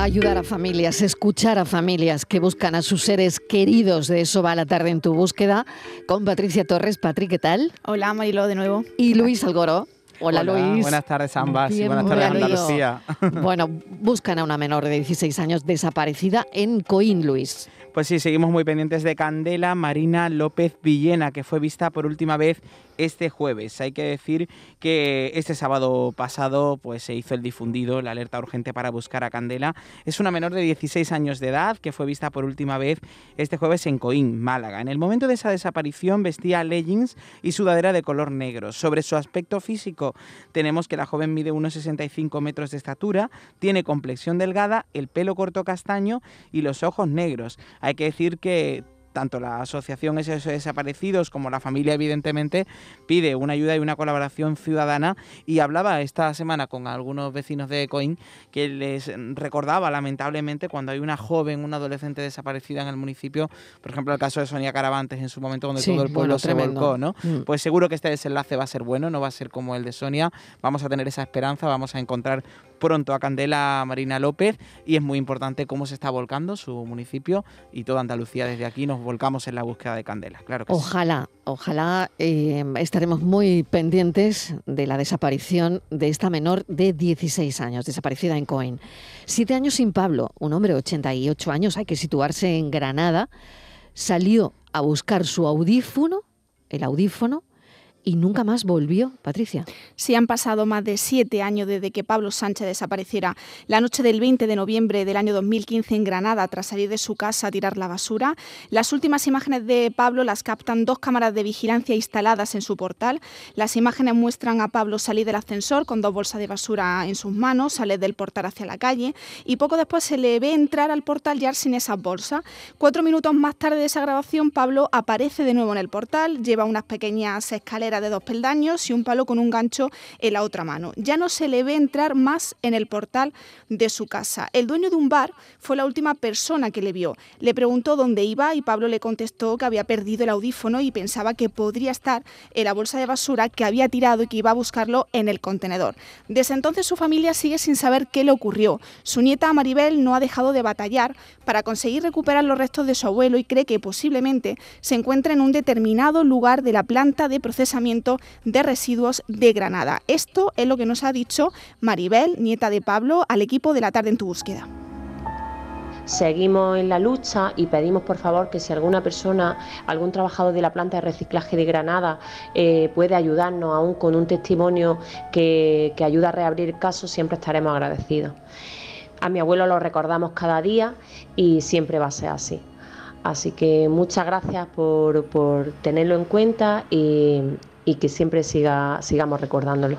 Ayudar a familias, escuchar a familias que buscan a sus seres queridos. De eso va la tarde en tu búsqueda. Con Patricia Torres. Patri, ¿qué tal? Hola, Marilo, de nuevo. Y Luis Algoro. Hola, Luis. Buenas tardes ambas y buenas tardes Andalucía. Bueno, buscan a una menor de 16 años desaparecida en Coín, Luis. Pues sí, seguimos muy pendientes de Candela Marina López Villena, que fue vista por última vez este jueves. Hay que decir que este sábado pasado pues, se hizo el difundido, la alerta urgente para buscar a Candela. Es una menor de 16 años de edad que fue vista por última vez este jueves en Coín, Málaga. En el momento de esa desaparición vestía leggings y sudadera de color negro. Sobre su aspecto físico tenemos que la joven mide unos 65 metros de estatura, tiene complexión delgada, el pelo corto castaño y los ojos negros. Hay que decir que tanto la Asociación SOS Desaparecidos como la familia, evidentemente, pide una ayuda y una colaboración ciudadana. Y hablaba esta semana con algunos vecinos de Coín que les recordaba, lamentablemente, cuando hay una joven, una adolescente desaparecida en el municipio, por ejemplo, el caso de Sonia Caravantes en su momento, donde todo el pueblo se volcó, ¿no? Mm. Pues seguro que este desenlace va a ser bueno, no va a ser como el de Sonia. Vamos a tener esa esperanza, vamos a encontrar pronto a Candela Marina López y es muy importante cómo se está volcando su municipio y toda Andalucía desde aquí nos volcamos en la búsqueda de Candela. Claro ojalá, ojalá eh, estaremos muy pendientes de la desaparición de esta menor de 16 años, desaparecida en Coín. Siete años sin Pablo, un hombre de 88 años, hay que situarse en Granada, salió a buscar su audífono, el audífono, y nunca más volvió, Patricia. Sí, han pasado más de siete años desde que Pablo Sánchez desapareciera. La noche del 20 de noviembre del año 2015 en Granada, tras salir de su casa a tirar la basura. Las últimas imágenes de Pablo las captan dos cámaras de vigilancia instaladas en su portal. Las imágenes muestran a Pablo salir del ascensor con dos bolsas de basura en sus manos, sale del portal hacia la calle y poco después se le ve entrar al portal ya sin esas bolsas. Cuatro minutos más tarde de esa grabación, Pablo aparece de nuevo en el portal, lleva unas pequeñas escaleras de dos peldaños y un palo con un gancho en la otra mano. Ya no se le ve entrar más en el portal de su casa. El dueño de un bar fue la última persona que le vio. Le preguntó dónde iba y Pablo le contestó que había perdido el audífono y pensaba que podría estar en la bolsa de basura que había tirado y que iba a buscarlo en el contenedor. Desde entonces su familia sigue sin saber qué le ocurrió. Su nieta Maribel no ha dejado de batallar para conseguir recuperar los restos de su abuelo y cree que posiblemente se encuentra en un determinado lugar de la planta de procesamiento de residuos de Granada. Esto es lo que nos ha dicho Maribel, nieta de Pablo, al equipo de la tarde en tu búsqueda. Seguimos en la lucha y pedimos por favor que si alguna persona, algún trabajador de la planta de reciclaje de Granada eh, puede ayudarnos aún con un testimonio que, que ayuda a reabrir casos, siempre estaremos agradecidos. A mi abuelo lo recordamos cada día y siempre va a ser así. Así que muchas gracias por, por tenerlo en cuenta y, y que siempre siga, sigamos recordándolo.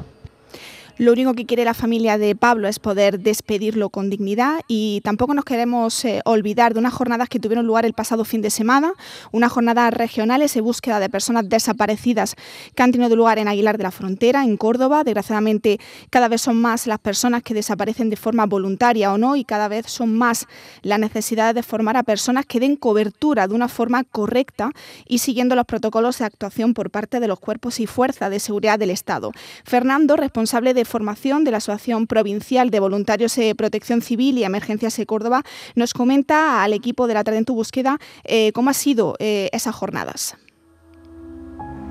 Lo único que quiere la familia de Pablo es poder despedirlo con dignidad y tampoco nos queremos eh, olvidar de unas jornadas que tuvieron lugar el pasado fin de semana, unas jornadas regionales de búsqueda de personas desaparecidas que han tenido lugar en Aguilar de la Frontera, en Córdoba. Desgraciadamente cada vez son más las personas que desaparecen de forma voluntaria o no y cada vez son más las necesidades de formar a personas que den cobertura de una forma correcta y siguiendo los protocolos de actuación por parte de los cuerpos y fuerzas de seguridad del Estado. Fernando, responsable de formación de la Asociación Provincial de Voluntarios de Protección Civil y Emergencias de Córdoba, nos comenta al equipo de la Tarde tu Búsqueda eh, cómo ha sido eh, esas jornadas.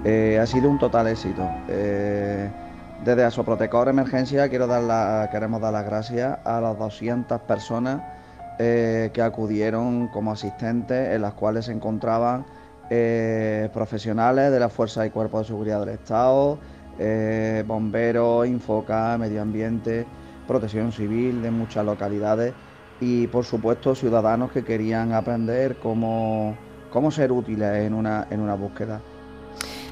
Eh, ha sido un total éxito. desde Asoprotecor Emergencia quiero dar queremos dar las gracias a las 200 personas que acudieron como asistentes, en las cuales se encontraban profesionales de las fuerzas y cuerpos de seguridad del Estado, eh, bomberos, Infoca, medio ambiente, protección civil de muchas localidades y por supuesto ciudadanos que querían aprender cómo, cómo ser útiles en una, en una búsqueda.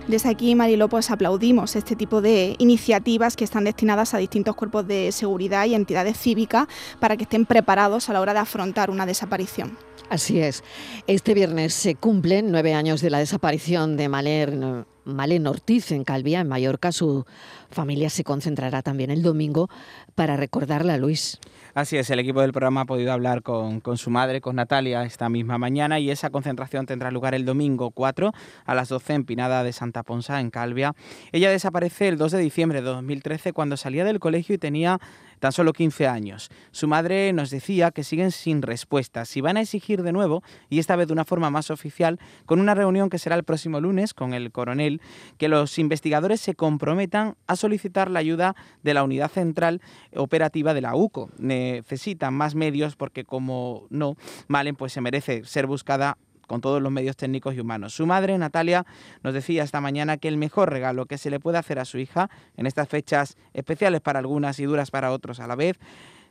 Desde aquí, Mariló, pues aplaudimos este tipo de iniciativas que están destinadas a distintos cuerpos de seguridad y entidades cívicas para que estén preparados a la hora de afrontar una desaparición. Así es. Este viernes se cumplen nueve años de la desaparición de Maler Malen Ortiz en Calvía, en Mallorca. Su familia se concentrará también el domingo para recordarla a Luis. Así es, el equipo del programa ha podido hablar con, su madre, con Natalia, esta misma mañana y esa concentración tendrá lugar el domingo 4 a las 12 en Pinada de Santa Ponsa, en Calvia. Ella desaparece el 2 de diciembre de 2013 cuando salía del colegio y tenía tan solo 15 años. Su madre nos decía que siguen sin respuesta. Si van a exigir de nuevo, y esta vez de una forma más oficial, con una reunión que será el próximo lunes con el coronel, que los investigadores se comprometan a solicitar la ayuda de la unidad central operativa de la UCO. Necesitan más medios porque como no, Malen pues se merece ser buscada con todos los medios técnicos y humanos. Su madre, Natalia, nos decía esta mañana que el mejor regalo que se le puede hacer a su hija en estas fechas especiales para algunas y duras para otros a la vez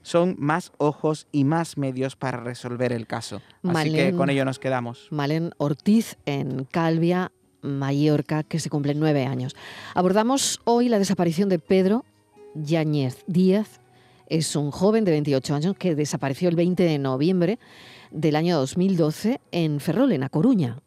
son más ojos y más medios para resolver el caso. Así que con ello nos quedamos. Malen Ortiz en Calvia, Mallorca, que se cumplen nueve años. Abordamos hoy la desaparición de Pedro Yáñez Díaz. Es un joven de 28 años que desapareció el 20 de noviembre del año 2012 en Ferrol, en A Coruña.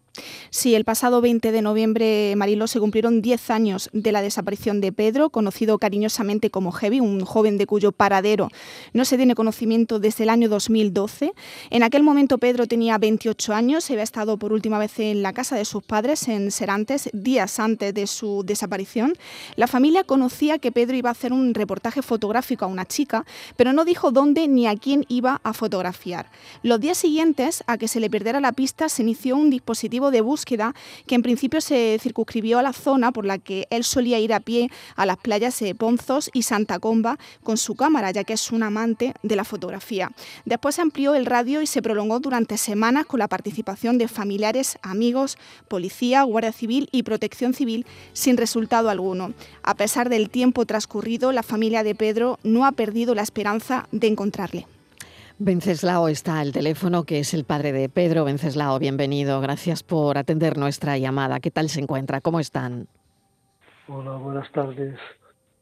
Sí, el pasado 20 de noviembre, Marilo, se cumplieron 10 años de la desaparición de Pedro, conocido cariñosamente como Heavy, un joven de cuyo paradero no se tiene conocimiento desde el año 2012. En aquel momento Pedro tenía 28 años, había estado por última vez en la casa de sus padres en Serantes, días antes de su desaparición. La familia conocía que Pedro iba a hacer un reportaje fotográfico a una chica, pero no dijo dónde ni a quién iba a fotografiar. Los días siguientes, a que se le perdiera la pista, se inició un dispositivo de búsqueda que en principio se circunscribió a la zona por la que él solía ir a pie a las playas de Ponzos y Santa Comba con su cámara, ya que es un amante de la fotografía. Después amplió el radio y se prolongó durante semanas con la participación de familiares, amigos, policía, Guardia Civil y Protección Civil sin resultado alguno. A pesar del tiempo transcurrido, la familia de Pedro no ha perdido la esperanza de encontrarle. Venceslao está al teléfono, que es el padre de Pedro. Venceslao, bienvenido. Gracias por atender nuestra llamada. ¿Qué tal se encuentra? ¿Cómo están? Hola, buenas tardes.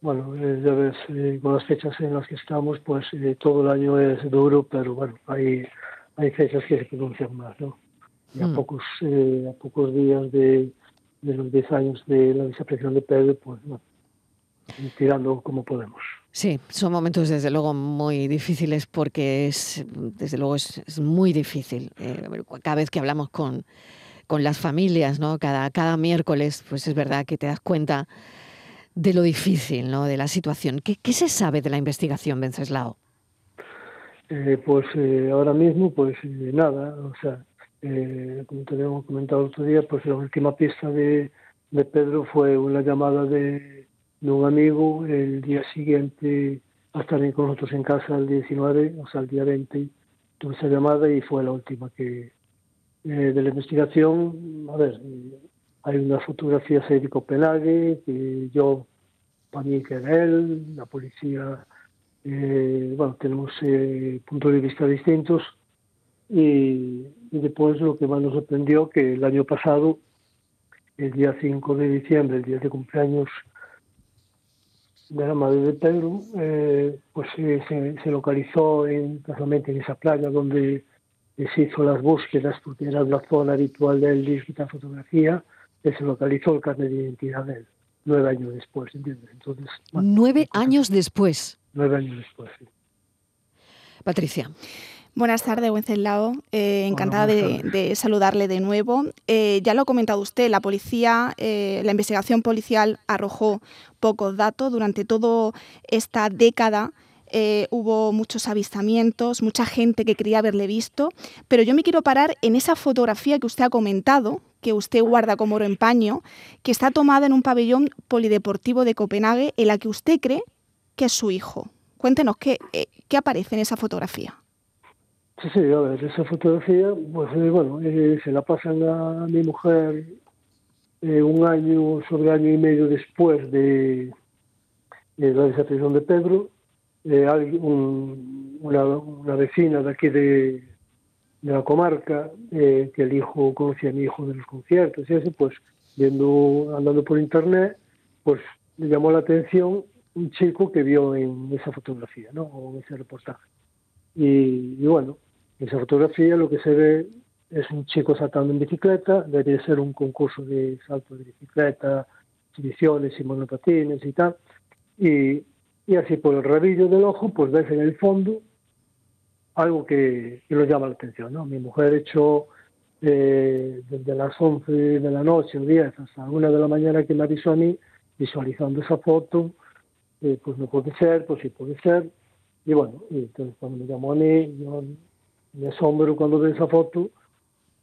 Bueno, eh, ya ves, eh, con las fechas en las que estamos, pues eh, todo el año es duro, pero bueno, hay, hay fechas que se pronuncian más, ¿no? Y a, mm. pocos, a pocos días de, de los 10 años de la desaparición de Pedro, pues bueno, tirando como podemos. Sí, son momentos desde luego muy difíciles porque es, desde luego es, muy difícil. Eh, cada vez que hablamos con, con las familias, ¿no? Cada, cada miércoles, pues es verdad que te das cuenta de lo difícil, ¿no? De la situación. ¿Qué, qué se sabe de la investigación, Venceslao? Eh, pues eh, ahora mismo, pues nada, o sea, como te habíamos comentado otro día, pues la última pista de, de Pedro fue una llamada de de un amigo el día siguiente a estar con nosotros en casa el 19, o sea, el día 20, tuve esa llamada y fue la última que eh, de la investigación. A ver, hay unas fotografías de Copenhague que yo, para mí que era él, la policía, eh, bueno, tenemos eh, puntos de vista distintos y, y, después lo que más nos sorprendió que el año pasado, el día 5 de diciembre, el día de cumpleaños de la madre de Pedro, eh, pues se, se, localizó en, casualmente en esa playa donde se hizo las búsquedas, porque era una zona habitual de él fotografía, y se localizó el carnet de identidad de él, nueve años después, ¿entiendes? Entonces, nueve años después. Nueve años después, sí. Patricia. Buenas tardes, Wenceslao. Eh, encantada de, saludarle de nuevo. Eh, ya lo ha comentado usted, la policía, eh, la investigación policial arrojó pocos datos durante toda esta década. hubo muchos avistamientos, mucha gente que quería haberle visto, pero yo me quiero parar en esa fotografía que usted ha comentado, que usted guarda como oro en paño, que está tomada en un pabellón polideportivo de Copenhague, en la que usted cree que es su hijo. Cuéntenos qué, qué aparece en esa fotografía. Sí, sí, a ver, esa fotografía, pues eh, bueno, eh, se la pasan a mi mujer eh, un año, sobre año y medio después de, la desaparición de Pedro. una, vecina de aquí de, la comarca, que el hijo conocía a mi hijo de los conciertos y así, pues viendo, andando por internet, pues le llamó la atención un chico que vio en esa fotografía, ¿no? O en ese reportaje. y bueno, en esa fotografía lo que se ve es un chico saltando en bicicleta, debería ser un concurso de salto de bicicleta, exhibiciones y monopatines y tal. Y, así por el rabillo del ojo, pues ves en el fondo algo que, que lo llama la atención. ¿no? Mi mujer echó eh, desde las 11 de la noche o 10 hasta una de la mañana que me avisó a mí, visualizando esa foto, eh, pues no puede ser, pues sí puede ser, Y bueno, y entonces cuando me llamó a mí, yo me asombro cuando veo esa foto,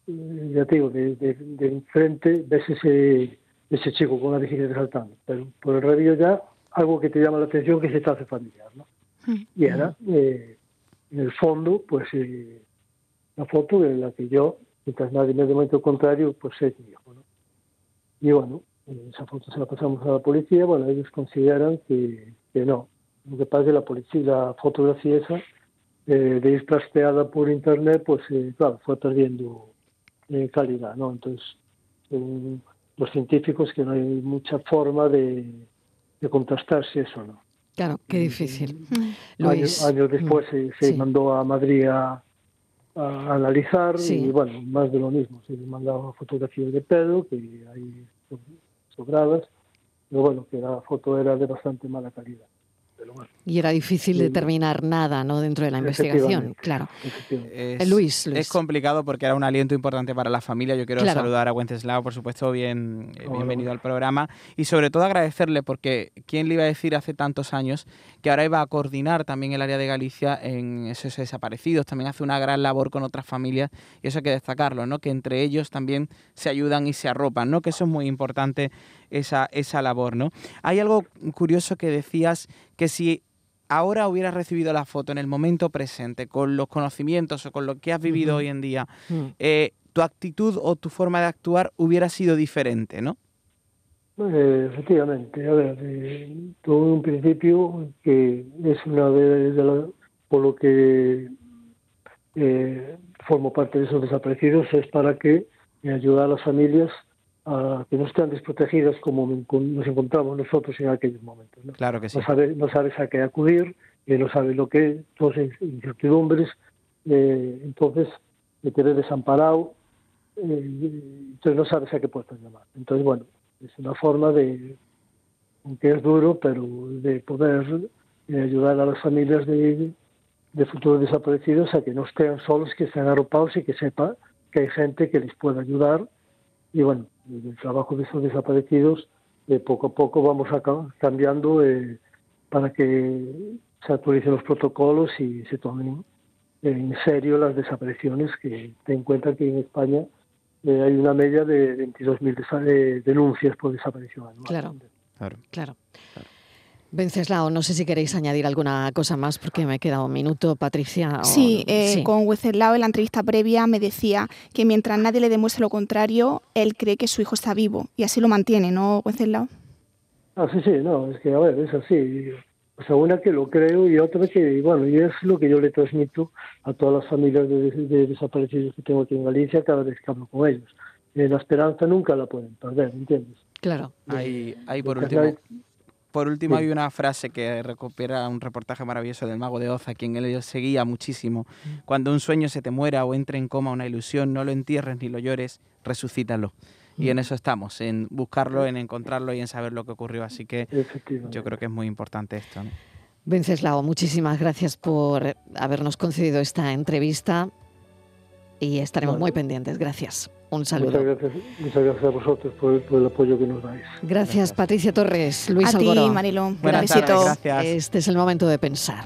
eh, ya te digo, de, de, enfrente ves ese, ese chico con la bicicleta saltando, pero por el radio ya algo que te llama la atención que se te hace familiar, ¿no? Y era, eh, en el fondo, pues eh, la foto de la que yo, mientras nadie me demuestre lo contrario, pues es mi hijo, ¿no? Y bueno, esa foto se la pasamos a la policía, bueno, ellos consideran que, que no. Lo que pasa es que la policía, la fotografía esa, eh, de ir trasteada por internet, pues eh, claro, fue perdiendo eh, calidad, ¿no? Entonces, los científicos que no hay mucha forma de, de contrastar si eso no. Claro, qué difícil. Años, años, después se, se mandó a Madrid a, a analizar y bueno, más de lo mismo. Se mandaba fotografías de Pedro, que hay sobradas, pero bueno, que la foto era de bastante mala calidad. Y era difícil determinar nada ¿no? dentro de la investigación, claro. Es, eh, Luis, es complicado porque era un aliento importante para la familia. Yo quiero saludar a Wenceslao, por supuesto, bien, eh, bienvenido al programa. Y sobre todo agradecerle porque ¿quién le iba a decir hace tantos años que ahora iba a coordinar también el área de Galicia en esos desaparecidos? También hace una gran labor con otras familias y eso hay que destacarlo, ¿no? que entre ellos también se ayudan y se arropan, ¿no? que eso es muy importante esa, esa labor. ¿no? Hay algo curioso que decías que si ahora hubieras recibido la foto en el momento presente, con los conocimientos o con lo que has vivido hoy en día, mm. eh, tu actitud o tu forma de actuar hubiera sido diferente, ¿no? Eh, efectivamente, a ver, eh, todo un principio que es una de, por lo que formo parte de esos desaparecidos es para que ayudar a las familias a que no estén desprotegidas como nos encontramos nosotros en aquellos momentos. ¿no? Claro que sí. No sabes, a qué acudir, eh, no sabes lo que, todas incertidumbres, eh, entonces te quedes desamparado, eh, entonces no sabes a qué puesto llamar. Entonces, bueno, es una forma de, aunque es duro, pero de poder eh, ayudar a las familias de, de futuros desaparecidos a que no estén solos, que estén arropados y que sepa que hay gente que les puede ayudar y bueno, el trabajo de esos desaparecidos, de poco a poco vamos a, cambiando eh, para que se actualicen los protocolos y se tomen en serio las desapariciones, que ten en cuenta que en España eh, hay una media de 22.000 eh, denuncias por desaparición claro. claro. claro. Venceslao, no sé si queréis añadir alguna cosa más porque me he quedado un minuto, Patricia. Sí, eh, con Wenceslao en la entrevista previa me decía que mientras nadie le demuestre lo contrario, él cree que su hijo está vivo y así lo mantiene, ¿no, Wenceslao? Ah, sí, sí, no, es que a ver, es así. O sea, una que lo creo y otra que, bueno, y es lo que yo le transmito a todas las familias de, desaparecidos que tengo aquí en Galicia cada vez que hablo con ellos. Eh, la esperanza nunca la pueden perder, ¿entiendes? Claro. Hay, hay por último... Por último, hay una frase que recupera un reportaje maravilloso del mago de Oz, a quien él seguía muchísimo. Mm. Cuando un sueño se te muera o entre en coma una ilusión, no lo entierres ni lo llores, resucítalo. Y en mm. eso estamos, en buscarlo, en encontrarlo y en saber lo que ocurrió. Así que yo creo que es muy importante esto. ¿no? Venceslao, muchísimas gracias por habernos concedido esta entrevista y estaremos muy pendientes. Gracias. Un saludo. Muchas gracias, muchas gracias a vosotros por, el apoyo que nos dais. Gracias, Patricia Torres, Luis a Alboró. Ti, Marilón. Gracias. Este es el momento de pensar.